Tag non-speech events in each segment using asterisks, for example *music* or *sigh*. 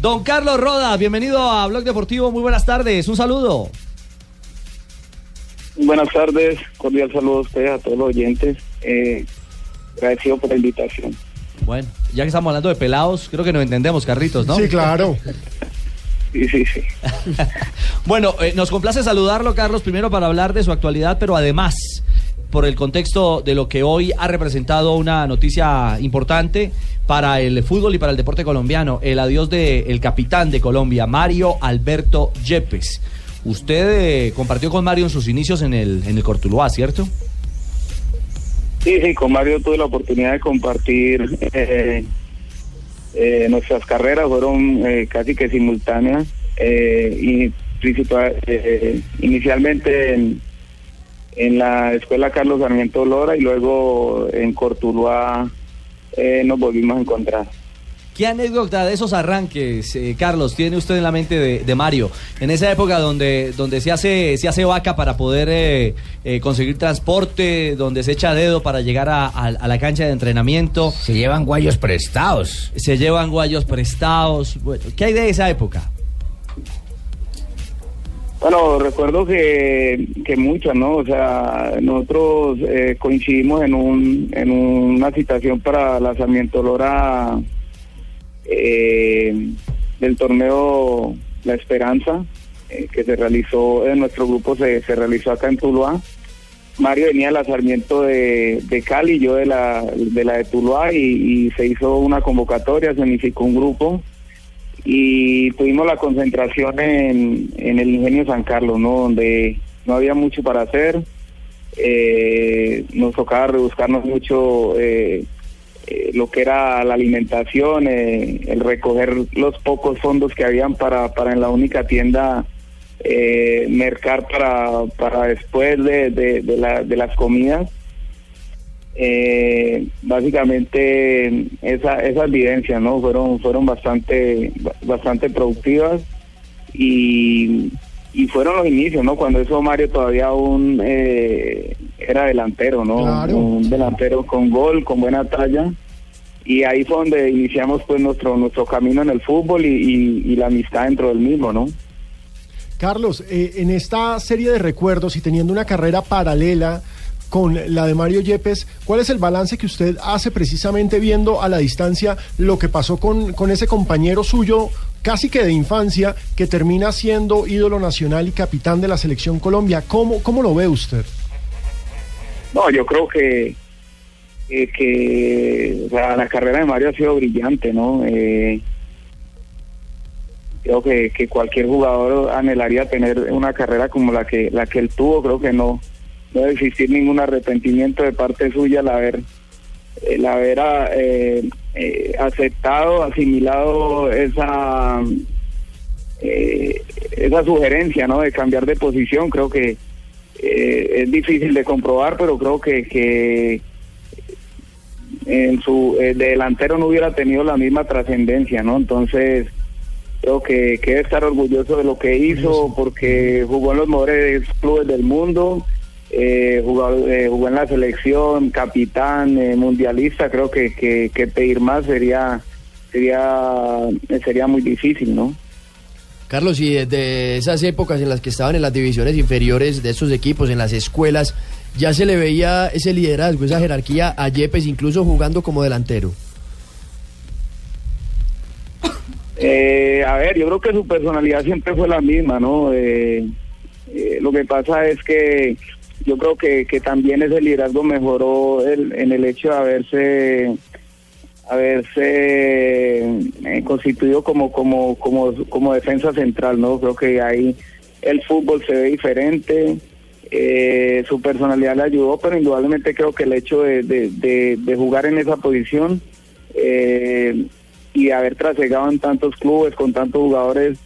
Don Carlos Roda, bienvenido a Blog Deportivo, muy buenas tardes, un saludo. Buenas tardes, cordial saludo a ustedes, a todos los oyentes. Eh, agradecido por la invitación. Bueno, ya que estamos hablando de pelados, creo que nos entendemos, Carritos, ¿no? Sí, claro. *laughs* Sí, sí, sí. *laughs* bueno, eh, nos complace saludarlo, Carlos, primero para hablar de su actualidad, pero además por el contexto de lo que hoy ha representado una noticia importante para el fútbol y para el deporte colombiano, el adiós del capitán de Colombia, Mario Alberto Yepes. Usted eh, compartió con Mario en sus inicios en el, en el Cortuluá, ¿cierto? Sí, sí, con Mario tuve la oportunidad de compartir eh, eh, nuestras carreras, fueron casi que simultáneas y principal, inicialmente en, en la escuela Carlos Sarmiento Lora y luego en Cortuluá nos volvimos a encontrar. ¿Qué anécdota de esos arranques, eh, Carlos, tiene usted en la mente de, Mario? En esa época donde, donde se, hace, se hace vaca para poder eh, eh, conseguir transporte, donde se echa dedo para llegar a, la cancha de entrenamiento. Se llevan guayos prestados. Se llevan guayos prestados. ¿Qué hay de esa época? Bueno, recuerdo que, que muchas, ¿no? O sea, nosotros coincidimos en, un, en una citación para lanzamiento Lora eh, del torneo La Esperanza, eh, que se realizó en nuestro grupo, se, se realizó acá en Tuluá. Mario venía de la Sarmiento de, de Cali, yo de la de, la de Tuluá, y, se hizo una convocatoria, se unificó un grupo y tuvimos la concentración en, en el Ingenio San Carlos, ¿no? donde no había mucho para hacer. Eh, nos tocaba rebuscarnos mucho eh, eh, lo que era la alimentación, eh, el recoger los pocos fondos que habían para, para en la única tienda eh, mercar para, para después de, de, la, de las comidas. Eh, básicamente esa, esas vivencias no fueron fueron bastante bastante productivas y, y fueron los inicios no cuando eso Mario todavía aún eh, era delantero, ¿no? Un delantero con gol, con buena talla. Y ahí fue donde iniciamos pues nuestro, nuestro camino en el fútbol y, la amistad dentro del mismo, ¿no? Carlos, eh, en esta serie de recuerdos y teniendo una carrera paralela con la de Mario Yepes, ¿cuál es el balance que usted hace precisamente viendo a la distancia lo que pasó con, con ese compañero suyo casi que de infancia que termina siendo ídolo nacional y capitán de la selección Colombia? ¿Cómo, cómo lo ve usted? No, yo creo que, eh, que la carrera de Mario ha sido brillante, ¿no? Eh, creo que, que cualquier jugador anhelaría tener una carrera como la que la que él tuvo. Creo que no, no debe existir ningún arrepentimiento de parte suya al haber el haber eh, eh, aceptado, asimilado esa esa sugerencia, ¿no? De cambiar de posición. Creo que eh, es difícil de comprobar, pero creo que, que en su eh, delantero no hubiera tenido la misma trascendencia, ¿no? Entonces, creo que, que debe estar orgulloso de lo que hizo porque jugó en los mejores clubes del mundo, eh, jugó, eh, jugó en la selección, capitán, mundialista, creo que, que, que pedir más sería sería sería muy difícil, ¿no? Carlos, y desde esas épocas en las que estaban en las divisiones inferiores de estos equipos, en las escuelas, ya se le veía ese liderazgo, esa jerarquía a Yepes, incluso jugando como delantero. Eh, a ver, yo creo que su personalidad siempre fue la misma, ¿no? Eh, eh, lo que pasa es que yo creo que, que también ese liderazgo mejoró en el hecho de haberse haberse eh, constituido como, como, como, como defensa central, ¿no? Creo que ahí el fútbol se ve diferente, eh, su personalidad le ayudó, pero indudablemente creo que el hecho de, de, jugar en esa posición eh, y haber trasegado en tantos clubes con tantos jugadores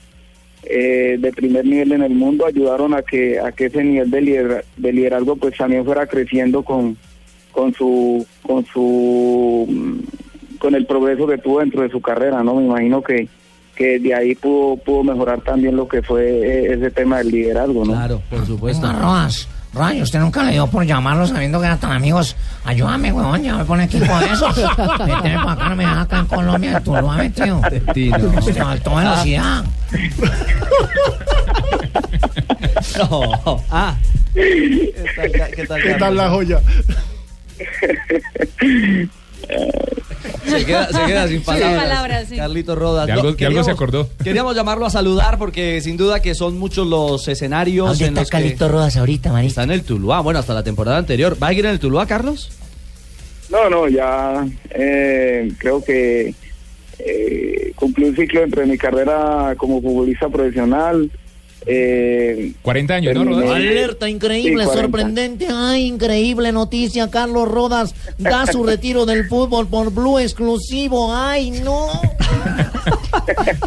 de primer nivel en el mundo ayudaron a que a que ese nivel de, de liderazgo pues también fuera creciendo con con su con su con el progreso que tuvo dentro de su carrera, ¿no? Me imagino que, que de ahí pudo, pudo mejorar también lo que fue eh, ese tema del liderazgo, ¿no? Claro, por supuesto. Rayo, usted nunca le dio por llamarlo sabiendo que eran tan amigos. Ayúdame, weón, ya me pone equipo de esos. *laughs* Méteme para acá, no me deja acá en Colombia, tú lo has metido. Te faltó velocidad. *laughs* No. Ah. ¿Qué tal, qué tal, ¿Qué tal la joya? Se queda, se queda sin palabras. palabras, sí. Carlito Rodas. De algo- No, de algo se queríamos- acordó. Queríamos llamarlo a saludar porque sin duda que son muchos los escenarios ¿Dónde en está los que Calito Rodas ahorita, marica? está en el Tuluá. Bueno, hasta la temporada anterior. ¿Va a seguir en el Tuluá, Carlos? No, no, ya eh, creo que eh, cumplí un ciclo entre mi carrera como futbolista profesional. Eh, 40 años, ¿no, Rodas? Alerta, increíble, Sí, 40. sorprendente. Ay, increíble noticia. Carlos Rodas da su *laughs* retiro del fútbol por Blue exclusivo. Ay, no. *laughs*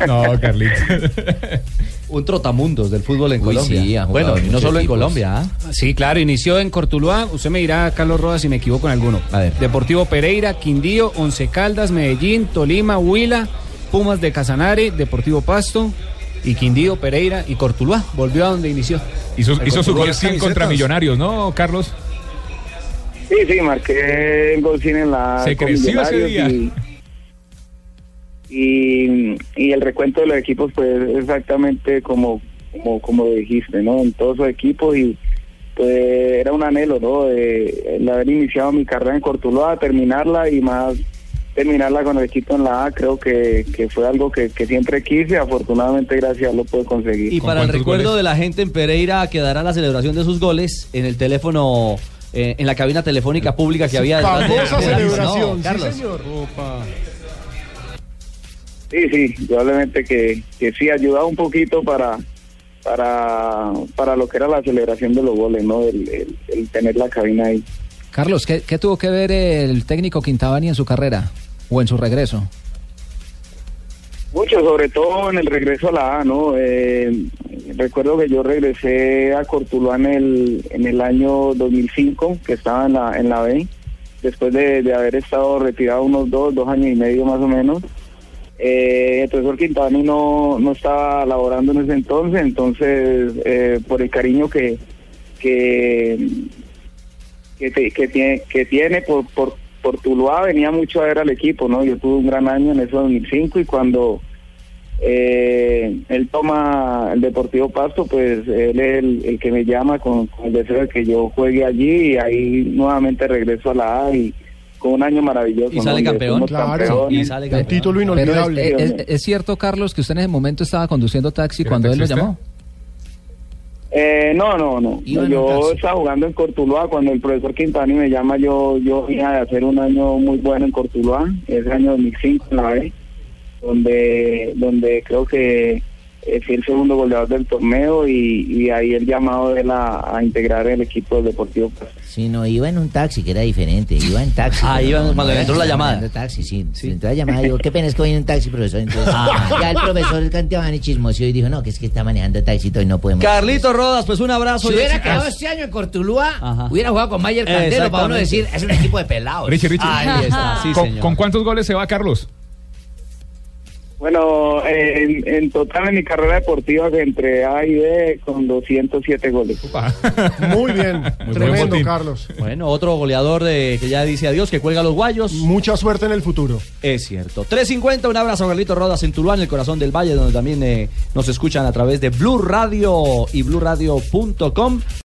No, Carlitos. Un trotamundos del fútbol en Uy, Colombia. sí, bueno, no solo en. Colombia. ¿ah? Sí, claro, inició en Cortuluá. Usted me dirá, Carlos Rodas, si me equivoco en alguno. A ver. Deportivo Pereira, Quindío, Once Caldas, Medellín, Tolima, Huila, Pumas de Casanare, Deportivo Pasto y Quindío, Pereira y Cortuluá. Volvió a donde inició. Hizo, hizo su gol 100 contra. Millonarios, ¿no, Carlos? sí, sí, marqué el gol cine en la Se creció ese Millonarios día. Y, y, y el recuento de los equipos, pues exactamente como, como, como dijiste, ¿no? En todos los equipos y pues era un anhelo, ¿no? De, el haber iniciado mi carrera en Cortuloa, terminarla y más terminarla con el equipo en la A, creo que, que fue algo que, que siempre quise, afortunadamente gracias lo pude conseguir. Y ¿Con para el recuerdo goles? de la gente en Pereira quedará la celebración de sus goles en el teléfono, eh, en la cabina telefónica pública que había detrás de- Famosa de la- celebración, No, sí señor. Sí, sí, probablemente que, que sí ayudaba un poquito para, para, para lo que era la celebración de los goles, ¿no? El, el- el tener la cabina ahí. Carlos, ¿qué, qué tuvo que ver el técnico Quintabani en su carrera o en su regreso? Mucho, sobre todo en el regreso a la A, ¿no? Eh, recuerdo que yo regresé a Cortuluá en el, en el año 2005, que estaba en la, en la B, después de, de haber estado retirado unos dos, dos años y medio más o menos. Eh, el profesor Quintani no, no estaba laborando en ese entonces, entonces eh, por el cariño que, que, que, que tiene, que tiene por, por Tuluá venía mucho a ver al equipo, ¿no? Yo tuve un gran año en ese 2005 y cuando eh, él toma el Deportivo Pasto, pues él es el, el que me llama con, con el deseo de que yo juegue allí y ahí nuevamente regreso a la A y con un año maravilloso. Y sale campeón. Claro, campeones. y sale Un campeón. título Pero es, inolvidable. es- es- es cierto, Carlos, que usted en ese momento estaba conduciendo taxi ¿Era cuando él lo llamó. Eh, no, no, no. Yo estaba jugando en Cortuluá. Cuando el profesor Quintani me llama, yo yo vine a hacer un año muy bueno en Cortuluá, ese año 2005 en la B, donde, donde creo que eh, fui el segundo goleador del torneo y, y ahí el llamado de él a, integrar el equipo del Deportivo. Sí, no, iba en un taxi, que era diferente. Iba en taxi. Ah, iba no, cuando no le entró la llamada. en taxi, sí. Sí. Entró la llamada y digo, qué pena, es que voy en un taxi, profesor. Entonces, Ah. ya el profesor, el Cantebani chismoso y dijo, no, que es que está manejando taxi y no podemos. Carlito Rodas, pues un abrazo. Si y hubiera quedado este año en Cortulúa, Ajá. hubiera jugado con Mayer Candelo para uno decir, es un equipo de pelados. Richie, Richie. Ahí está, sí, ¿Con, señor. con cuántos goles se va, Carlos? Bueno, en, en total en mi carrera deportiva entre A y B con 207 goles. *laughs* Muy bien, tremendo. Carlos. Bueno, otro goleador de que ya dice adiós, que cuelga los guayos. Mucha suerte en el futuro. Es cierto. 3.50, un abrazo a Carlito Rodas en Tuluá, en el corazón del valle, donde también eh, nos escuchan a través de Blue Radio y BlueRadio.com.